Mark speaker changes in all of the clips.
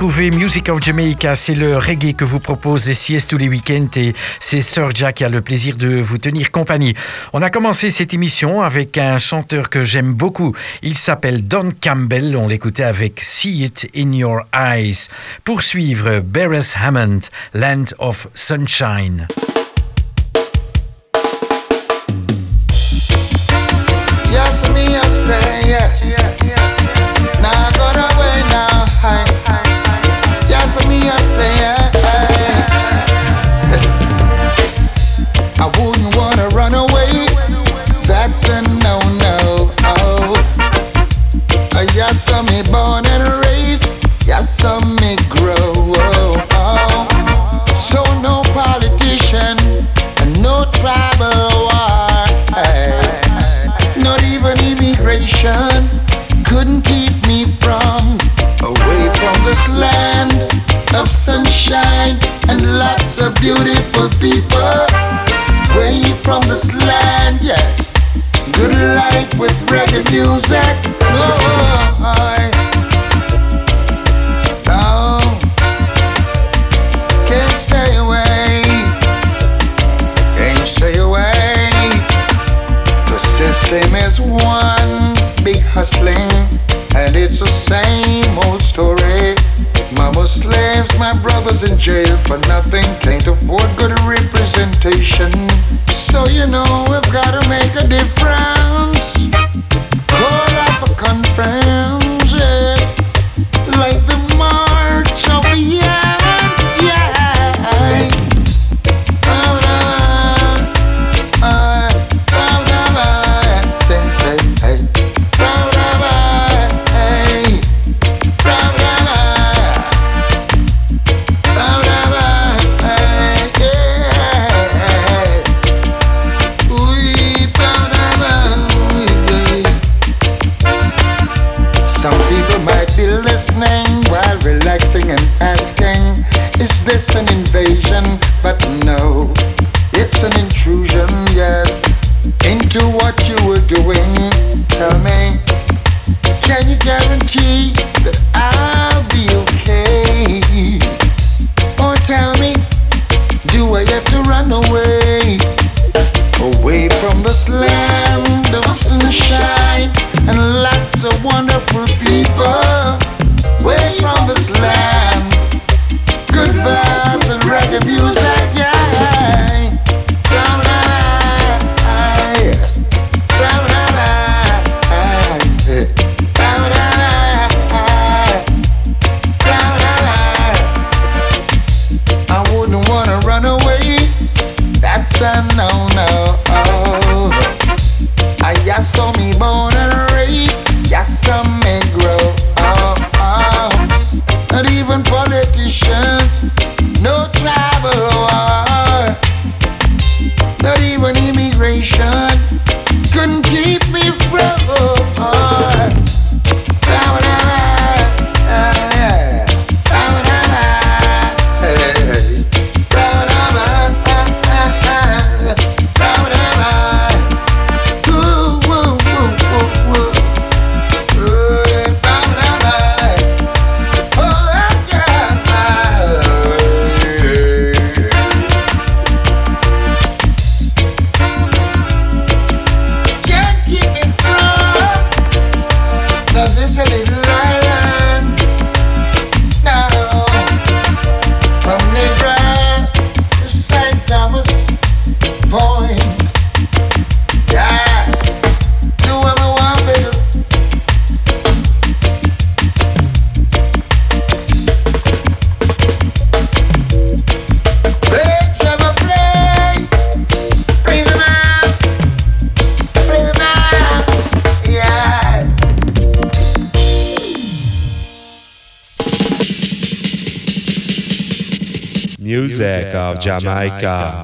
Speaker 1: Retrouver Music of Jamaica, c'est le reggae que vous propose SIS tous les week-ends et c'est Sir Jack qui a le plaisir de vous tenir compagnie. On a commencé cette émission avec un chanteur que j'aime beaucoup. Il s'appelle Don Campbell, on l'écoutait avec See It in Your Eyes. Pour suivre, Beres Hammond, Land of Sunshine.
Speaker 2: Beautiful people,
Speaker 3: Jamaica.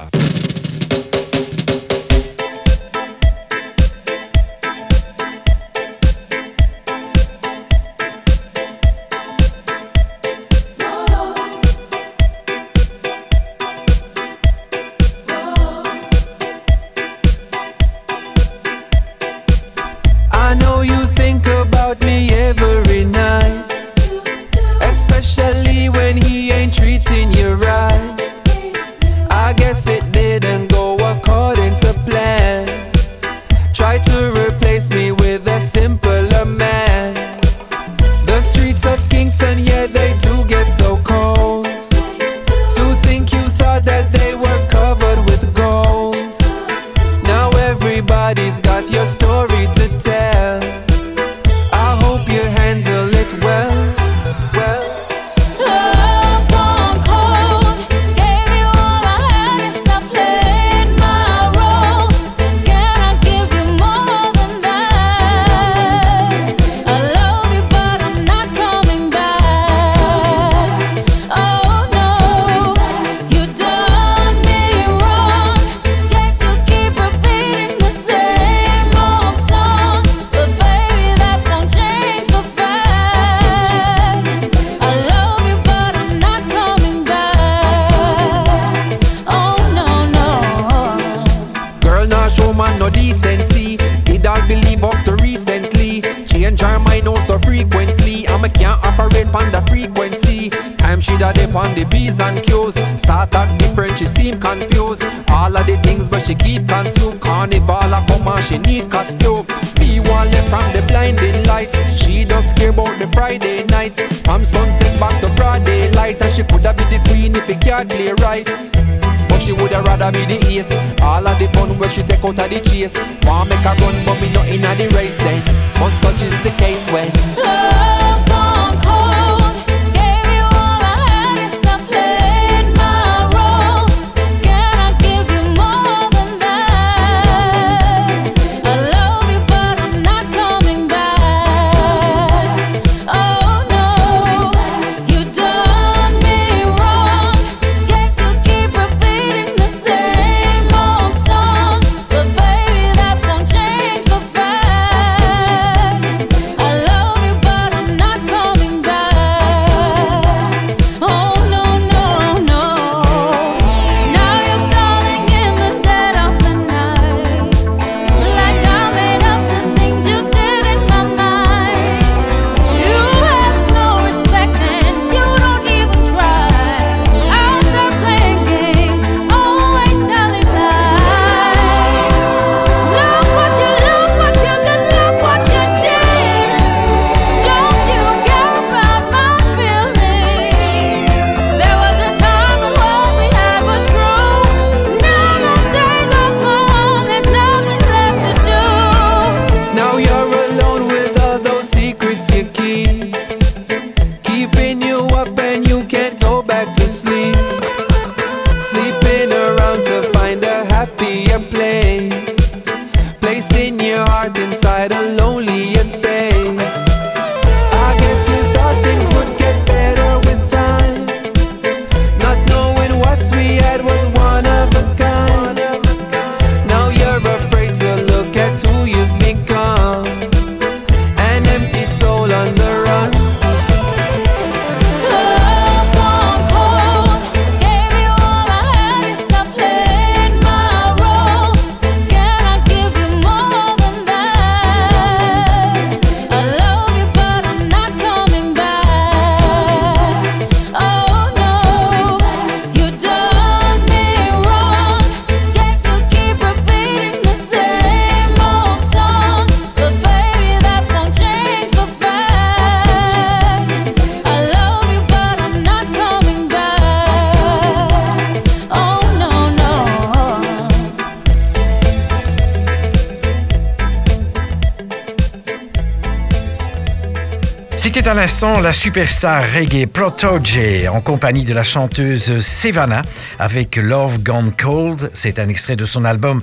Speaker 4: C'était à l'instant la superstar reggae Protoge en compagnie de la chanteuse Savannah avec Love Gone Cold. C'est un extrait de son album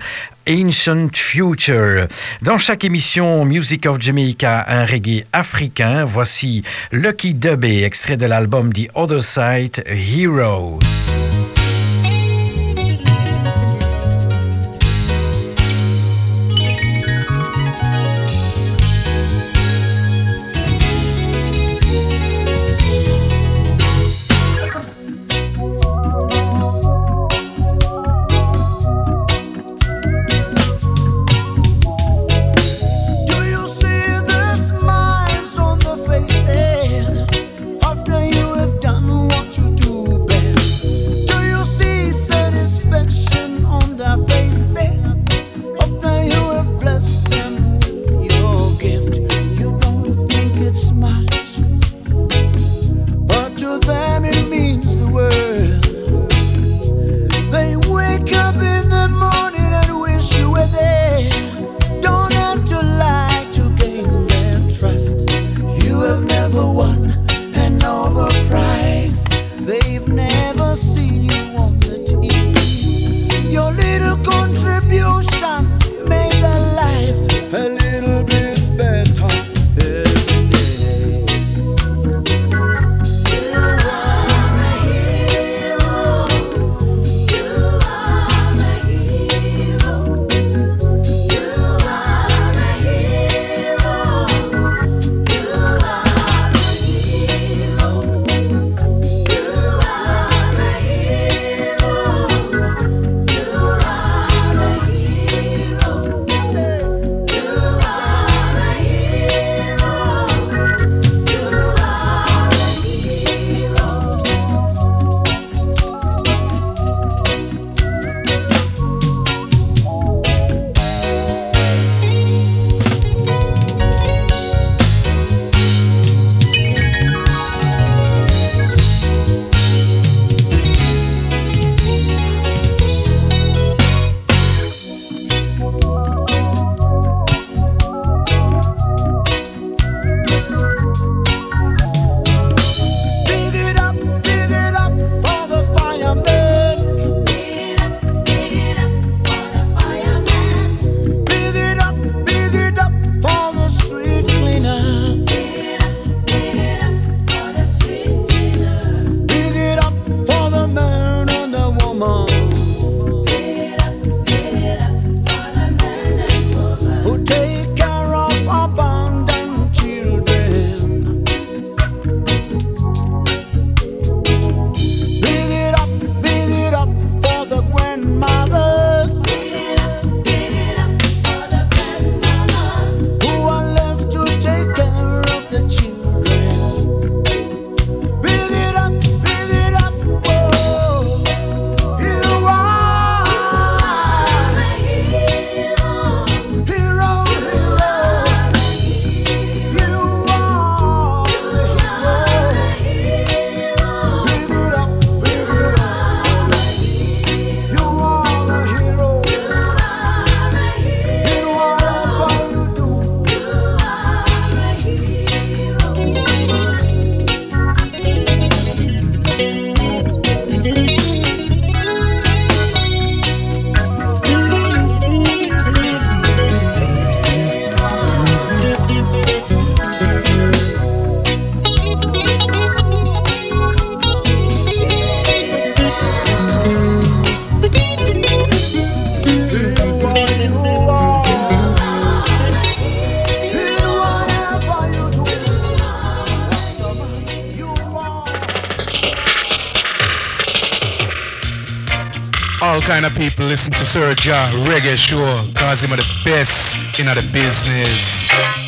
Speaker 4: Ancient Future. Dans chaque émission Music of Jamaica, un reggae africain. Voici Lucky Dubé, extrait de l'album The Other Side Hero.
Speaker 5: People listen to Serja Reggae Show cause him are the best in the business.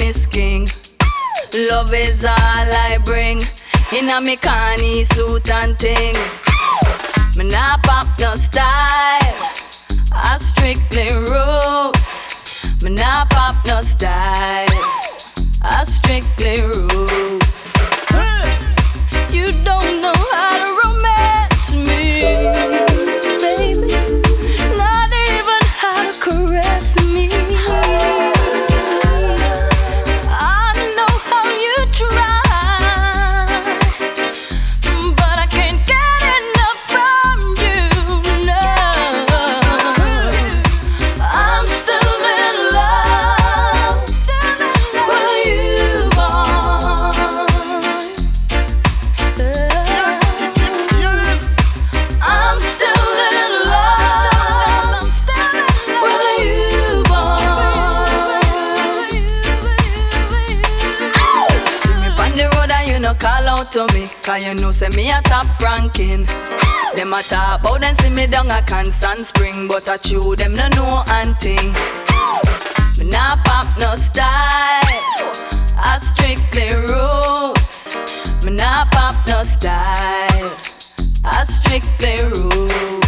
Speaker 6: Is King. Love is all I bring. In a me suit and ting. Me nah pop no style. I strictly roots. Me nah pop no style. I strictly roots. You don't know how to romance Cause you know say me a top ranking. Them a talk about and see me down a constant spring But I chew them no know and thing Me nah pop no style I strictly roots. Me nah pop no style I strictly roots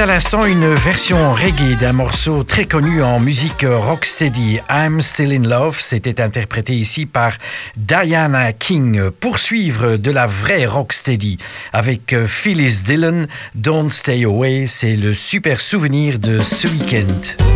Speaker 1: à l'instant une version reggae d'un morceau très connu en musique rocksteady, I'm Still in Love. C'était interprété ici par Diana King. Poursuivre de la vraie rocksteady avec euh, Phyllis Dillon, Don't Stay Away. C'est le super souvenir de ce week-end.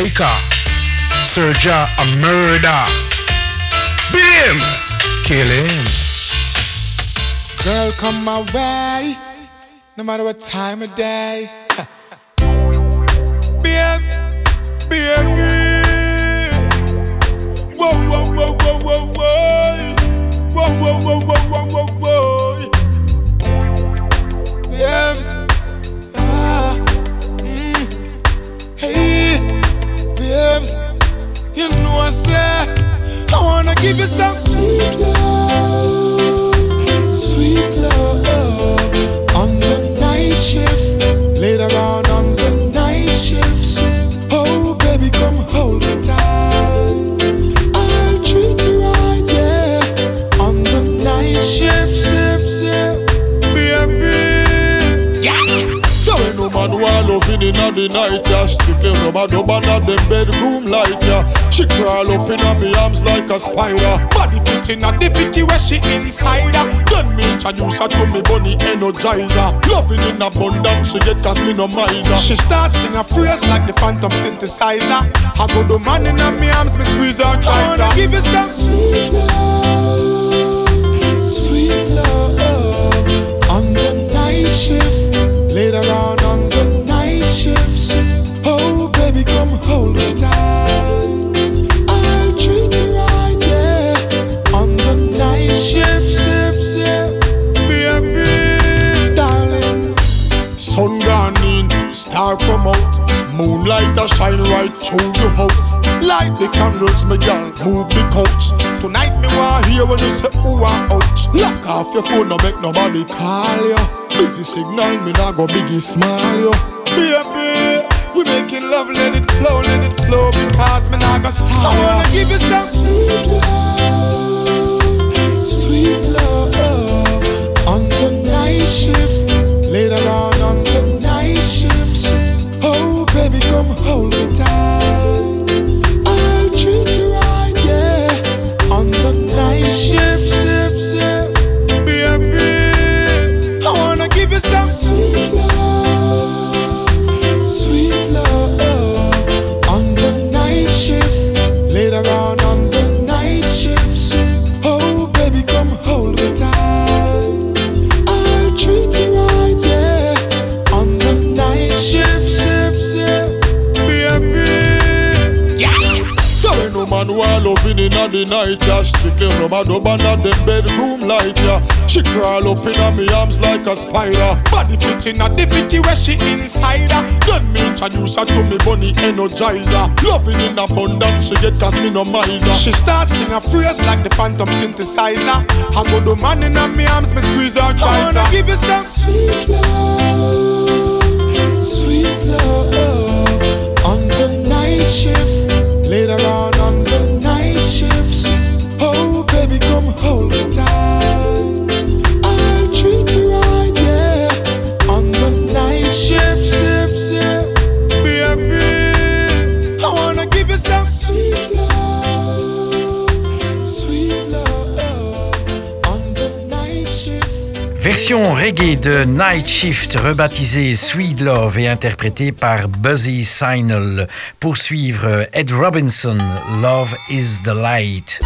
Speaker 5: Jamaica. Serja a murder. Bim! Kill him.
Speaker 7: Girl, come my way, no matter what time of day. Babes, baby. Whoa, whoa, whoa, whoa, whoa, whoa. Whoa, whoa, whoa, whoa, whoa, whoa, whoa. Babes, babes, you know I said I wanna give you some sweet love, sweet love on the night shift, later on on the night shift. Oh, baby, come hold me tight.
Speaker 8: Loving inna the night, yeah Strictly rub a dub under them bedroom light, yeah She crawl up inna me arms like a spider
Speaker 7: Body fit inna the fitty where she inside her.
Speaker 8: Then me introduce her to me bunny energizer Loving in abundance, she get cause me no miser
Speaker 7: She starts sing a phrase like the phantom synthesizer. I go the man inna me arms, me squeeze her tighter. I wanna give you some sweet love, sweet love on the night shift. Later on come hold tight. I'll treat you right, yeah. On the night shift, shift, shift. Baby, darling.
Speaker 8: Sun star come out Moonlight a shine right through your house Light the candles, move the couch Tonight me hear when you say Lock your phone, no make nobody call you Busy signal, me nah go biggie smile you
Speaker 7: Baby, we making love, let it flow, let it flow
Speaker 8: Strictly rub a dub under them bedroom light, yeah She crawl up inna me arms like a spider
Speaker 7: Body fit inna the fitty where she inside her.
Speaker 8: Then me introduce her to me bunny energizer Loving in abundance, she get cause me no miser
Speaker 7: She starts sing a phrase like the phantom synthesizer. I go the man inna me arms, me squeeze her tighter. I wanna give you some sweet love, sweet love on the night shift.
Speaker 9: Version reggae de Night Shift, rebaptisée Sweet Love et interprétée par Buzzy Signal. Pour suivre Ed Robinson, Love is the Light.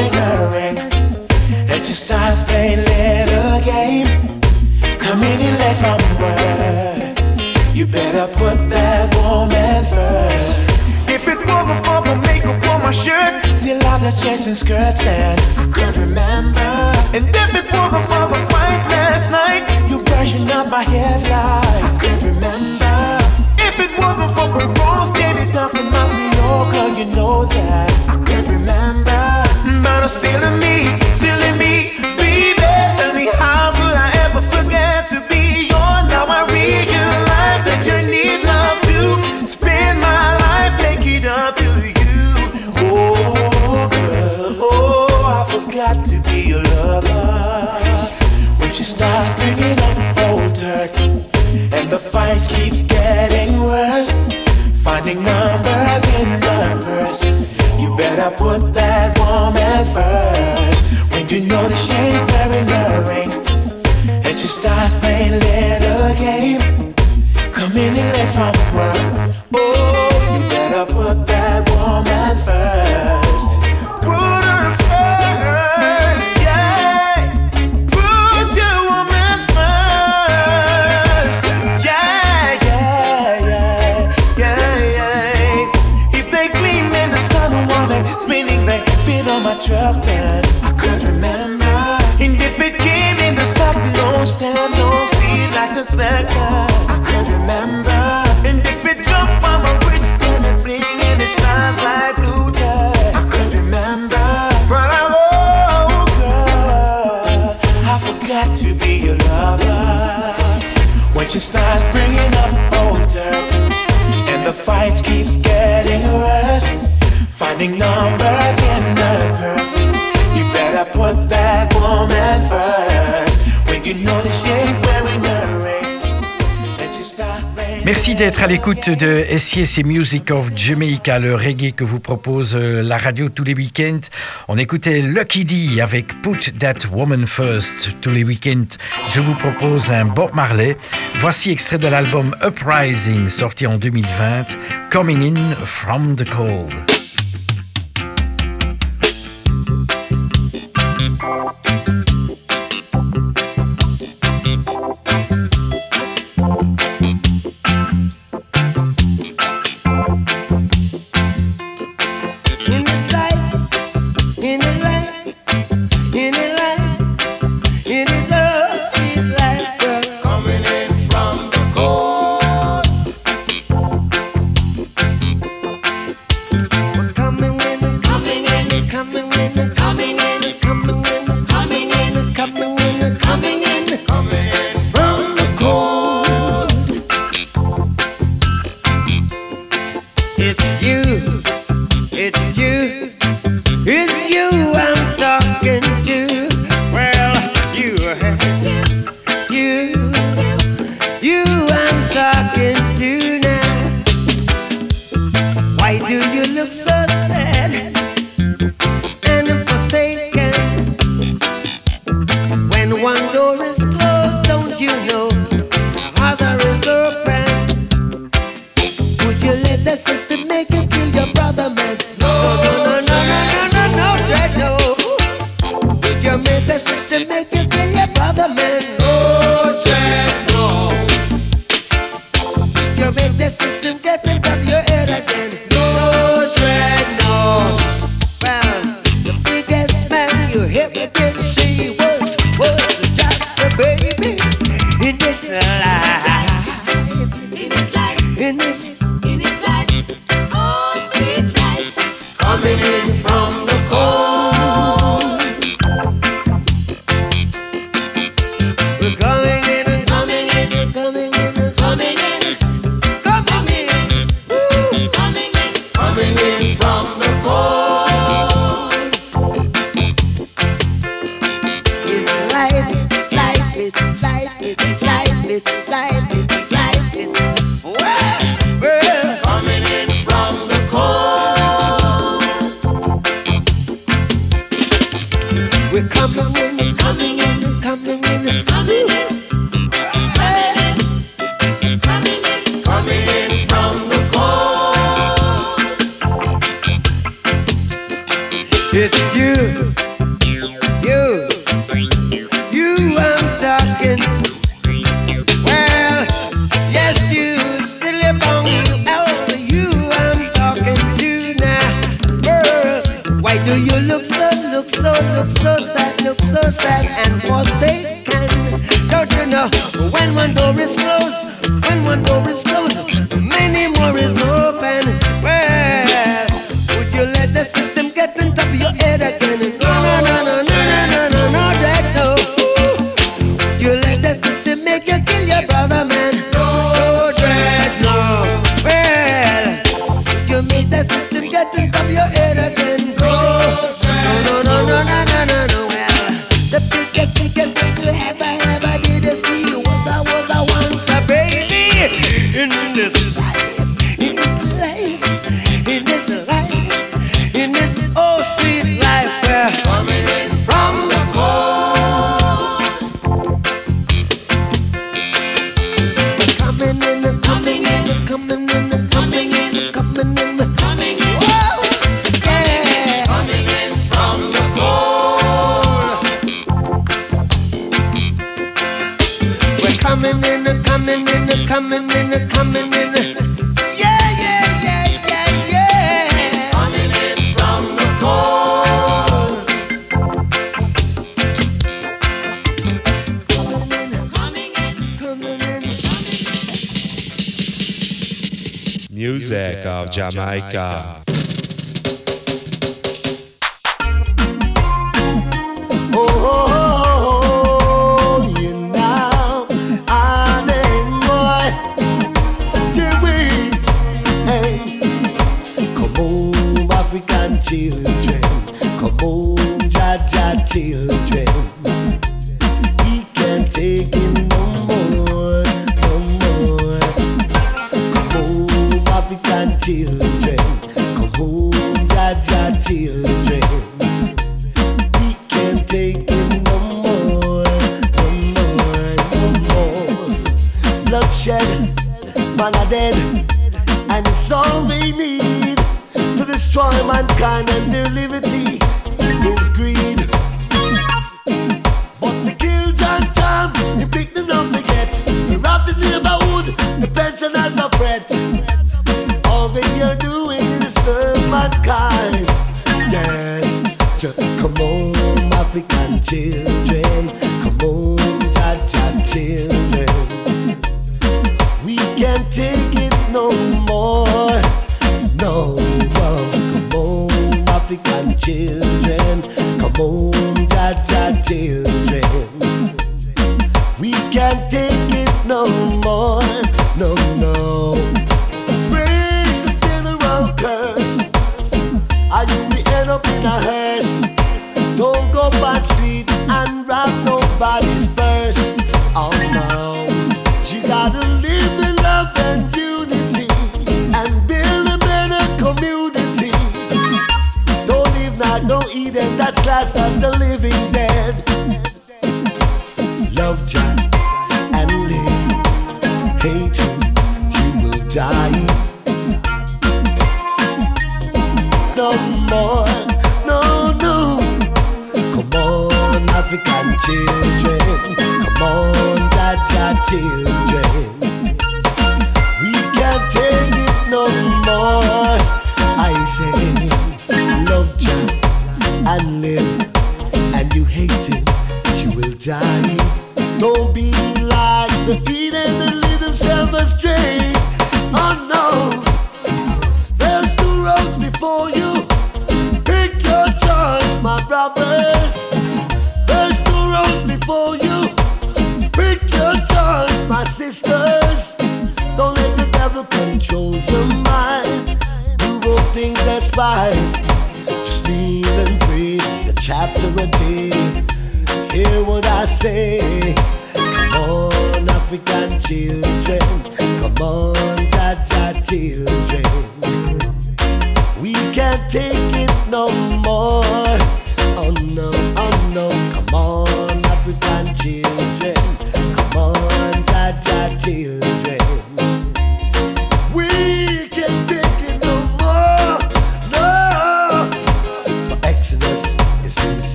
Speaker 10: lingering. It just
Speaker 11: starts playing little game. Coming in late from work. You
Speaker 12: better put that woman first. If it wasn't for the makeup on my shirt, see a lot of chasing skirts and I could remember. And if it wasn't for the fight last night, you brushing up my headlights. I could remember. If it wasn't for the wrong standing up in my Yorker, you know that I could remember silly me, silly me, baby. Tell me how could I ever forget to be yours? Now I realize that you need love to spend my life, make it up to you. Oh, girl, oh, I forgot to be your lover. When she starts bringing up old turkey, and the fight keeps getting worse, finding numbers in the better put that woman first. When you know that she ain't wearing a ring, and she starts playing little game, come in and let from her. bringing up older, and the fight keeps getting worse. Finding numbers in the purse. You better put that woman first when you know this shit.
Speaker 3: Merci d'être à l'écoute de SCS Music of Jamaica, le reggae que vous propose euh, la radio tous les week-ends. On écoutait Lucky D avec Put That Woman First tous les week-ends. Je vous propose un Bob Marley. Voici extrait de l'album Uprising sorti en 2020, Coming In From The Cold. que sí Jamaica.
Speaker 13: Jamaica. Jaja. Come on, African children. Come on, Jaja children.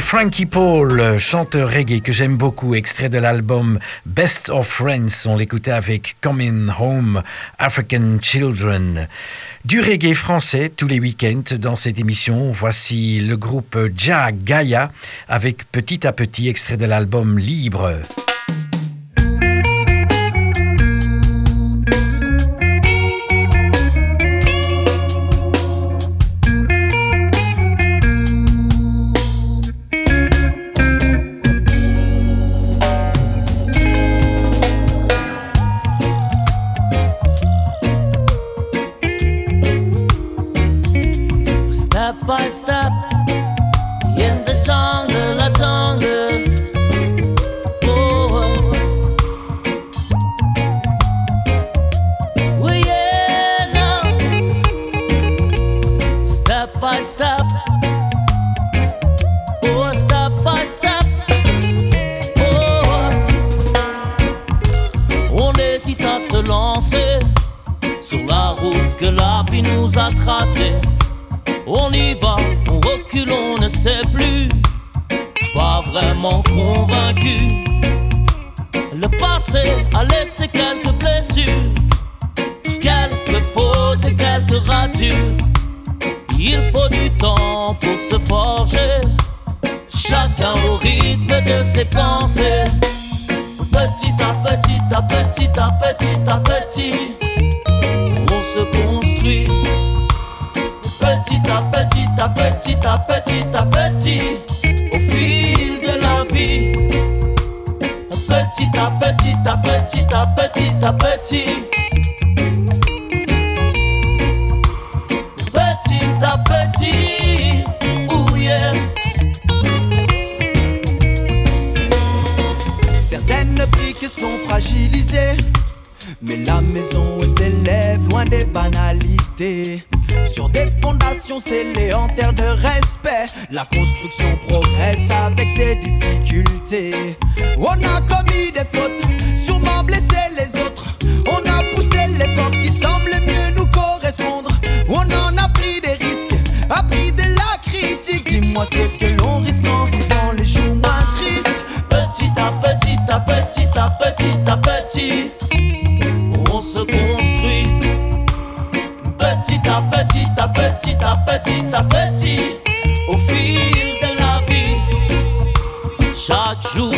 Speaker 1: Frankie Paul, chanteur reggae que j'aime beaucoup, extrait de l'album Best of Friends. On l'écoutait avec Coming Home, African Children. Du reggae français tous les week-ends dans cette émission. Voici le groupe Ja Gaia avec Petit à Petit, extrait de l'album Libre.
Speaker 6: Il faut du temps pour se forger, chacun au rythme de ses pensées. Petit à petit, à petit, à petit, à petit, on se construit. Petit à petit, à petit, à petit, à petit, au fil de la vie. Petit à petit, à petit, à petit, à petit.
Speaker 14: Mais la maison s'élève loin des banalités. Sur des fondations scellées en terre de respect, la construction progresse avec ses difficultés. On a commis des fautes, sûrement blessé les autres. On a poussé les portes qui semblent mieux nous correspondre. On en a pris des risques, appris de la critique. Dis-moi ce que
Speaker 6: petit, on se construit. Petit à petit, à petit, à petit, à petit, au fil de la vie. Chaque jour,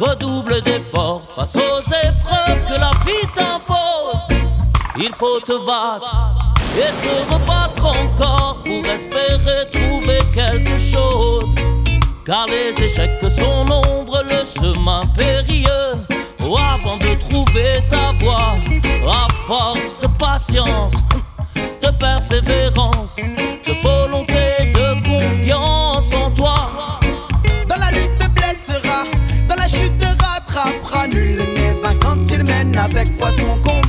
Speaker 6: redouble d'efforts face aux épreuves que la vie t'impose. Il faut te battre et se rebattre encore pour espérer trouver quelque chose. Car les échecs sont nombreux, le chemin périlleux. Avant de trouver ta voie, à force de patience, de persévérance, de volonté, de confiance en toi.
Speaker 14: Dans la lutte te blessera, dans la chute te rattrapera. Nul n'est vaincu quand il mène avec foi son combat.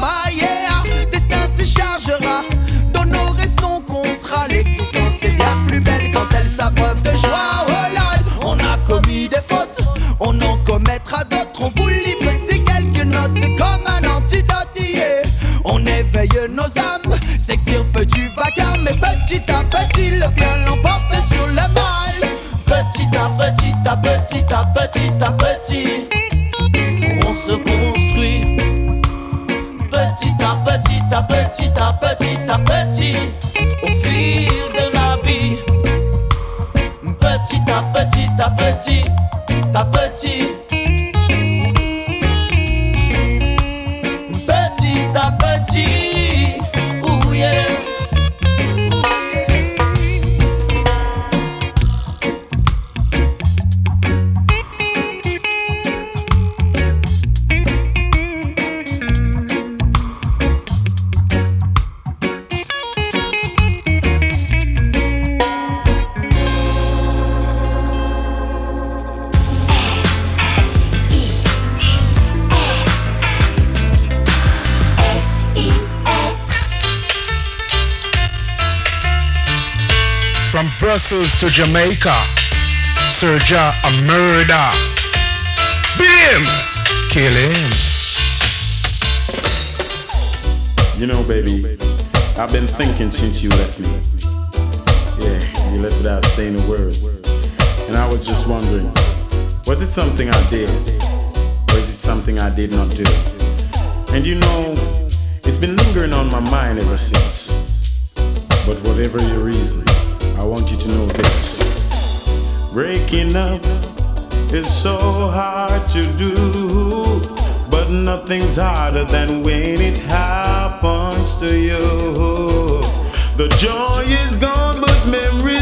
Speaker 14: Petit, à petit,
Speaker 6: on se construit. Petit à petit, à petit, à petit, à petit, au fil de la vie. Petit à petit, à petit,
Speaker 5: Jamaica, Serja a murder. Beat kill him.
Speaker 15: You know, baby, I've been thinking since you left me. Yeah, you left without saying a word. And I was just wondering, was it something I did? Or is it something I did not do? And you know, it's been lingering on my mind ever since. But whatever your reason, I want you to know this. Breaking up is so hard to do, but nothing's harder than when it happens to you. The joy is gone, but memories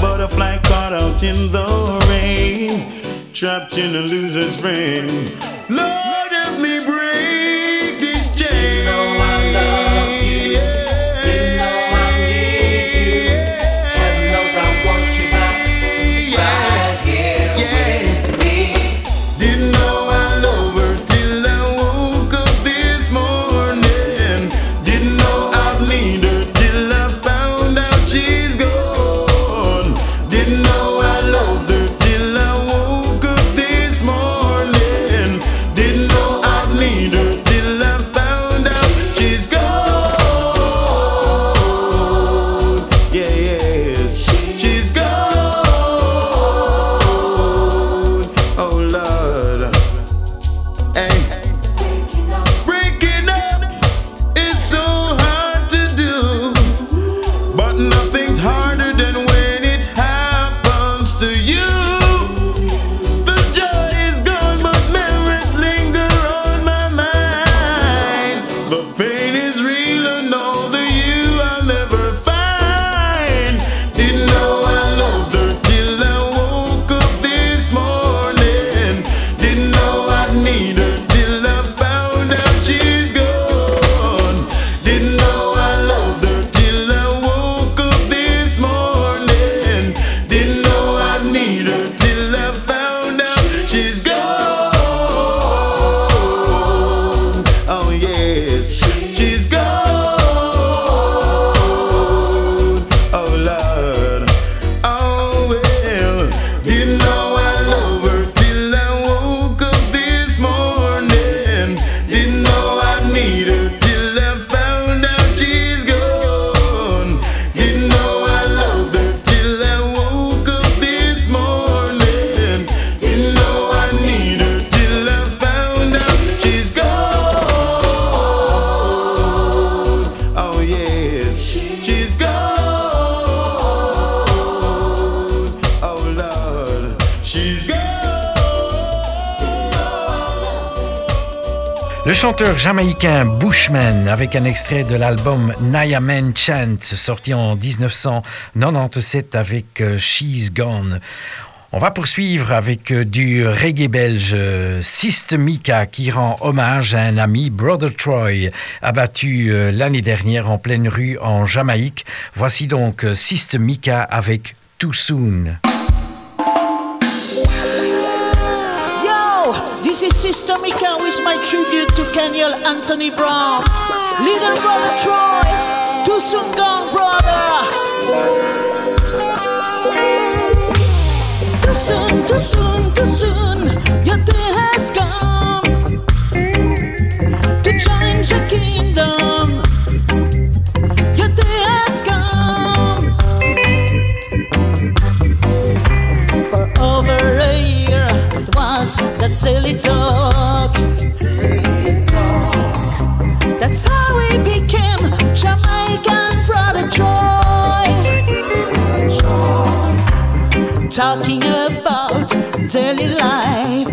Speaker 15: butterfly caught out in the rain, trapped in a loser's frame. Hey.
Speaker 1: chanteur jamaïcain Bushman avec un extrait de l'album Nayamen Chant sorti en 1997 avec euh, She's Gone. On va poursuivre avec euh, du reggae belge euh, Systemica qui rend hommage à un ami, Brother Troy, abattu l'année dernière en pleine rue en Jamaïque. Voici donc Systemica avec Too Soon.
Speaker 16: This is Sister Mika with my tribute to Kenyal Anthony Brown. Little brother Troy, too soon gone brother. Too soon, too soon, too soon, your day has gone. That silly talk. That's how we became Jamaican brother Troy. Talking about daily life.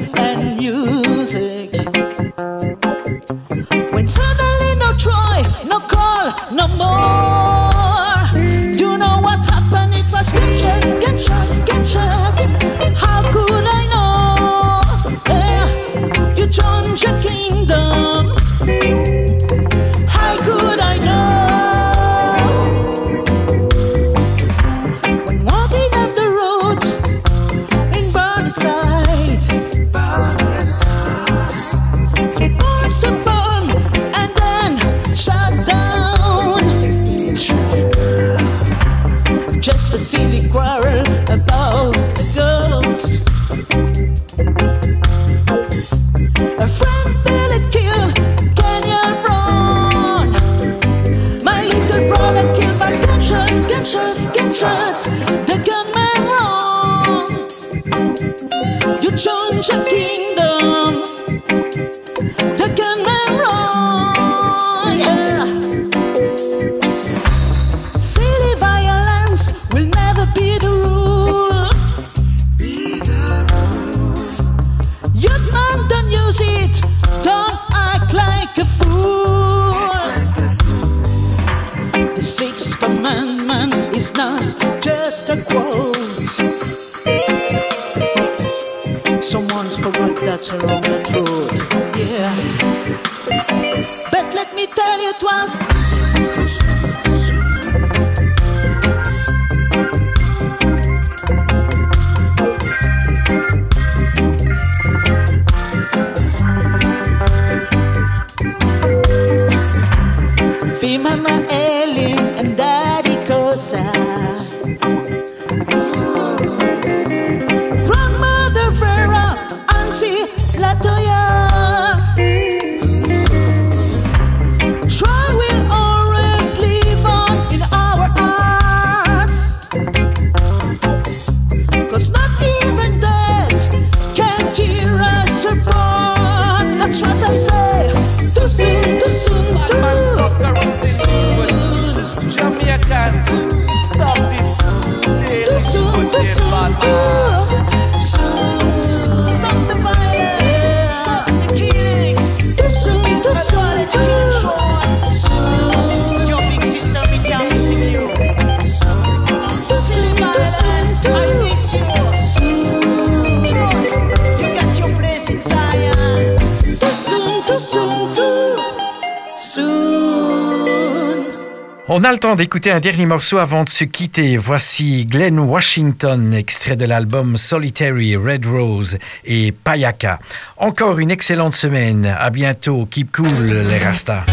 Speaker 1: natural. d'écouter un dernier morceau avant de se quitter. Voici Glenn Washington, extrait de l'album Solitary, Red Rose et Payaka. Encore une excellente semaine. À bientôt. Keep cool, les Rastas.